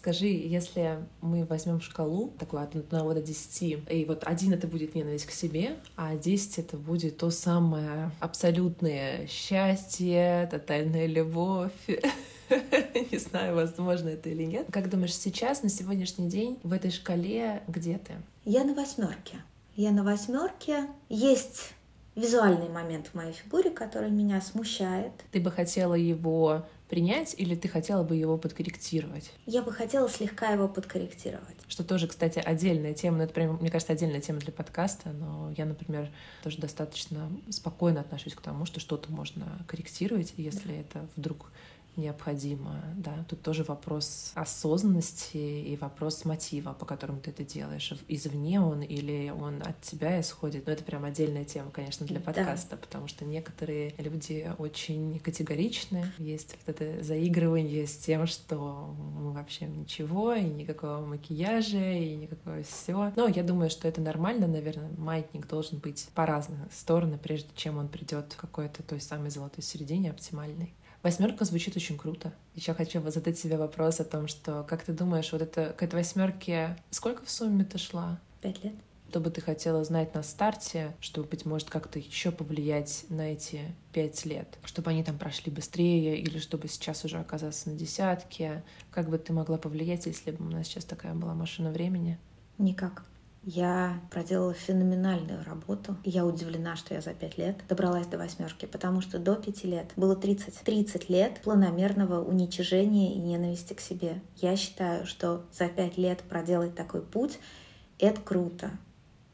Скажи, если мы возьмем шкалу, такую от 1 до 10, и вот один это будет ненависть к себе, а 10 это будет то самое абсолютное счастье, тотальная любовь. Не знаю, возможно это или нет. Как думаешь, сейчас, на сегодняшний день, в этой шкале где ты? Я на восьмерке. Я на восьмерке. Есть визуальный момент в моей фигуре, который меня смущает. Ты бы хотела его принять, или ты хотела бы его подкорректировать? Я бы хотела слегка его подкорректировать. Что тоже, кстати, отдельная тема, ну, это прям, мне кажется, отдельная тема для подкаста, но я, например, тоже достаточно спокойно отношусь к тому, что что-то можно корректировать, если да. это вдруг необходимо, да. Тут тоже вопрос осознанности и вопрос мотива, по которому ты это делаешь. Извне он или он от тебя исходит. Но это прям отдельная тема, конечно, для подкаста, да. потому что некоторые люди очень категоричны. Есть вот это заигрывание с тем, что мы вообще ничего, и никакого макияжа, и никакого всего. Но я думаю, что это нормально, наверное. Маятник должен быть по разные стороны, прежде чем он придет к какой-то той самой золотой середине оптимальной. Восьмерка звучит очень круто. Еще хочу задать себе вопрос о том, что как ты думаешь, вот это к этой восьмерке сколько в сумме ты шла? Пять лет. Что бы ты хотела знать на старте, чтобы, быть может, как-то еще повлиять на эти пять лет? Чтобы они там прошли быстрее или чтобы сейчас уже оказаться на десятке? Как бы ты могла повлиять, если бы у нас сейчас такая была машина времени? Никак. Я проделала феноменальную работу. Я удивлена, что я за пять лет добралась до восьмерки, потому что до пяти лет было 30. 30 лет планомерного уничижения и ненависти к себе. Я считаю, что за пять лет проделать такой путь — это круто.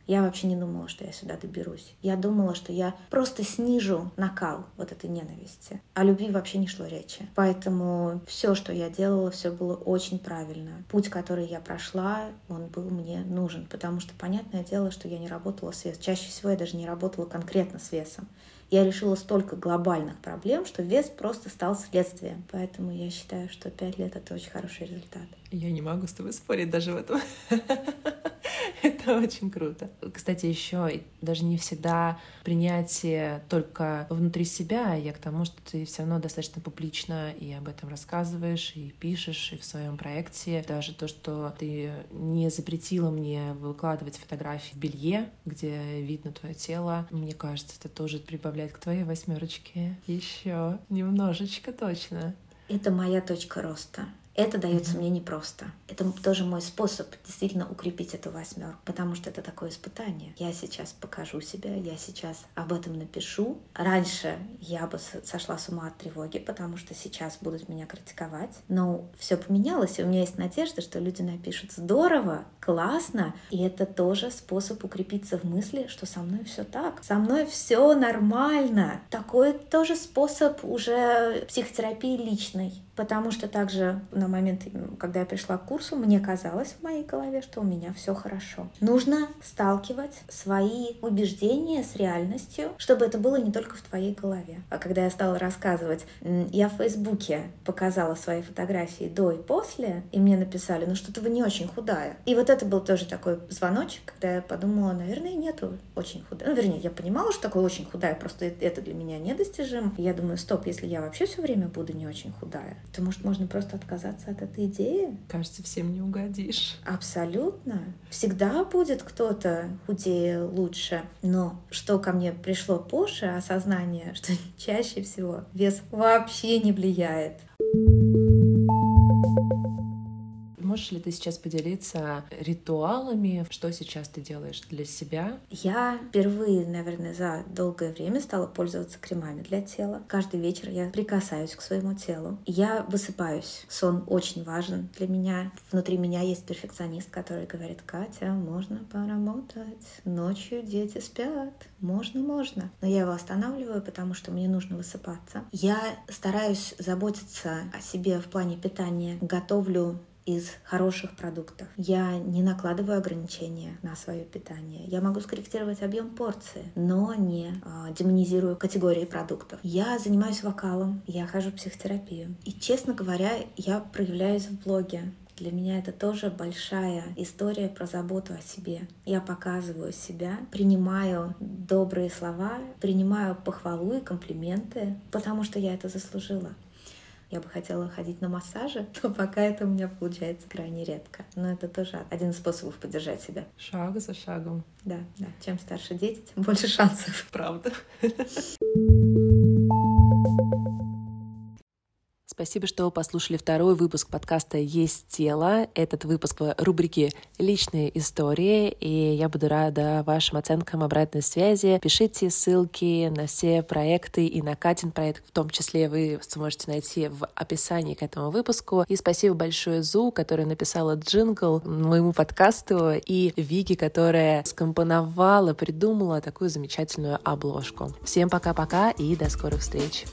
Я вообще не думала, что я сюда доберусь. Я думала, что я просто снижу накал вот этой ненависти. О любви вообще не шло речи. Поэтому все, что я делала, все было очень правильно. Путь, который я прошла, он был мне нужен, потому что понятное дело, что я не работала с весом. Чаще всего я даже не работала конкретно с весом. Я решила столько глобальных проблем, что вес просто стал следствием. Поэтому я считаю, что пять лет — это очень хороший результат. Я не могу с тобой спорить даже в этом. Это очень круто. Кстати, еще даже не всегда принятие только внутри себя, я к тому, что ты все равно достаточно публично и об этом рассказываешь, и пишешь, и в своем проекте. Даже то, что ты не запретила мне выкладывать фотографии в белье, где видно твое тело, мне кажется, это тоже прибавляет к твоей восьмерочке еще немножечко точно. Это моя точка роста. Это дается мне непросто. Это тоже мой способ действительно укрепить эту восьмерку, потому что это такое испытание. Я сейчас покажу себя, я сейчас об этом напишу. Раньше я бы сошла с ума от тревоги, потому что сейчас будут меня критиковать. Но все поменялось, и у меня есть надежда, что люди напишут здорово, классно, и это тоже способ укрепиться в мысли, что со мной все так, со мной все нормально. Такой тоже способ уже психотерапии личной. Потому что также на момент, когда я пришла к курсу, мне казалось в моей голове, что у меня все хорошо. Нужно сталкивать свои убеждения с реальностью, чтобы это было не только в твоей голове. А когда я стала рассказывать, я в Фейсбуке показала свои фотографии до и после, и мне написали, ну что-то вы не очень худая. И вот это был тоже такой звоночек, когда я подумала, наверное, нету очень худая. Ну, вернее, я понимала, что такое очень худая, просто это для меня недостижимо. Я думаю, стоп, если я вообще все время буду не очень худая, то, может, можно просто отказаться от этой идеи? Кажется, всем не угодишь. Абсолютно. Всегда будет кто-то худее лучше. Но что ко мне пришло позже, осознание, что чаще всего вес вообще не влияет. Можешь ли ты сейчас поделиться ритуалами, что сейчас ты делаешь для себя? Я впервые, наверное, за долгое время стала пользоваться кремами для тела. Каждый вечер я прикасаюсь к своему телу. Я высыпаюсь. Сон очень важен для меня. Внутри меня есть перфекционист, который говорит, Катя, можно поработать. Ночью дети спят. Можно, можно. Но я его останавливаю, потому что мне нужно высыпаться. Я стараюсь заботиться о себе в плане питания. Готовлю из хороших продуктов. Я не накладываю ограничения на свое питание. Я могу скорректировать объем порции, но не э, демонизирую категории продуктов. Я занимаюсь вокалом, я хожу в психотерапию. И, честно говоря, я проявляюсь в блоге. Для меня это тоже большая история про заботу о себе. Я показываю себя, принимаю добрые слова, принимаю похвалу и комплименты, потому что я это заслужила. Я бы хотела ходить на массажи, но пока это у меня получается крайне редко. Но это тоже один из способов поддержать себя. Шаг за шагом. Да, да. Чем старше дети, тем больше шансов. Правда. Спасибо, что послушали второй выпуск подкаста «Есть тело». Этот выпуск в рубрике «Личные истории», и я буду рада вашим оценкам обратной связи. Пишите ссылки на все проекты и на Катин проект, в том числе вы сможете найти в описании к этому выпуску. И спасибо большое Зу, которая написала джингл моему подкасту, и Вики, которая скомпоновала, придумала такую замечательную обложку. Всем пока-пока и до скорых встреч!